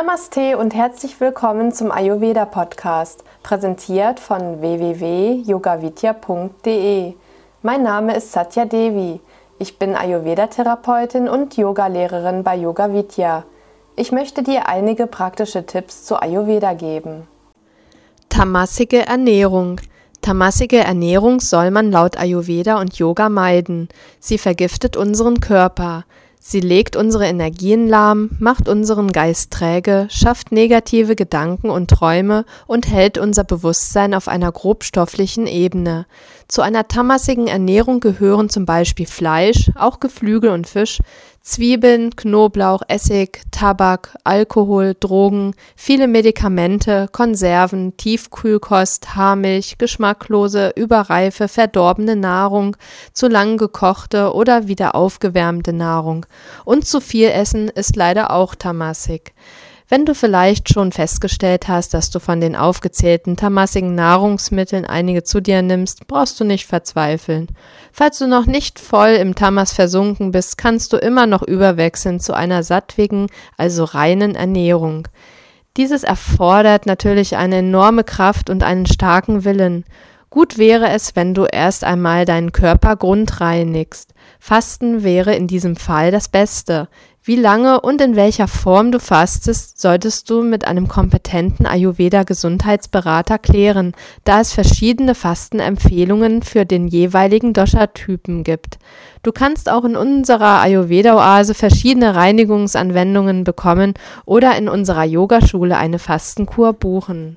Namaste und herzlich willkommen zum Ayurveda Podcast, präsentiert von www.yogavidya.de. Mein Name ist Satya Devi. Ich bin Ayurveda-Therapeutin und Yogalehrerin bei Yoga Vidya. Ich möchte dir einige praktische Tipps zu Ayurveda geben. Tamasige Ernährung. Tamasige Ernährung soll man laut Ayurveda und Yoga meiden. Sie vergiftet unseren Körper. Sie legt unsere Energien lahm, macht unseren Geist träge, schafft negative Gedanken und Träume und hält unser Bewusstsein auf einer grobstofflichen Ebene. Zu einer tamasigen Ernährung gehören zum Beispiel Fleisch, auch Geflügel und Fisch, Zwiebeln, Knoblauch, Essig, Tabak, Alkohol, Drogen, viele Medikamente, Konserven, Tiefkühlkost, Haarmilch, geschmacklose, überreife, verdorbene Nahrung, zu lang gekochte oder wieder aufgewärmte Nahrung. Und zu viel Essen ist leider auch tamasig. Wenn du vielleicht schon festgestellt hast, dass du von den aufgezählten tamassigen Nahrungsmitteln einige zu dir nimmst, brauchst du nicht verzweifeln. Falls du noch nicht voll im Tamas versunken bist, kannst du immer noch überwechseln zu einer sattwigen, also reinen Ernährung. Dieses erfordert natürlich eine enorme Kraft und einen starken Willen. Gut wäre es, wenn du erst einmal deinen Körper grundreinigst. Fasten wäre in diesem Fall das Beste. Wie lange und in welcher Form du fastest, solltest du mit einem kompetenten Ayurveda-Gesundheitsberater klären, da es verschiedene Fastenempfehlungen für den jeweiligen Dosha-Typen gibt. Du kannst auch in unserer Ayurveda-Oase verschiedene Reinigungsanwendungen bekommen oder in unserer Yogaschule eine Fastenkur buchen.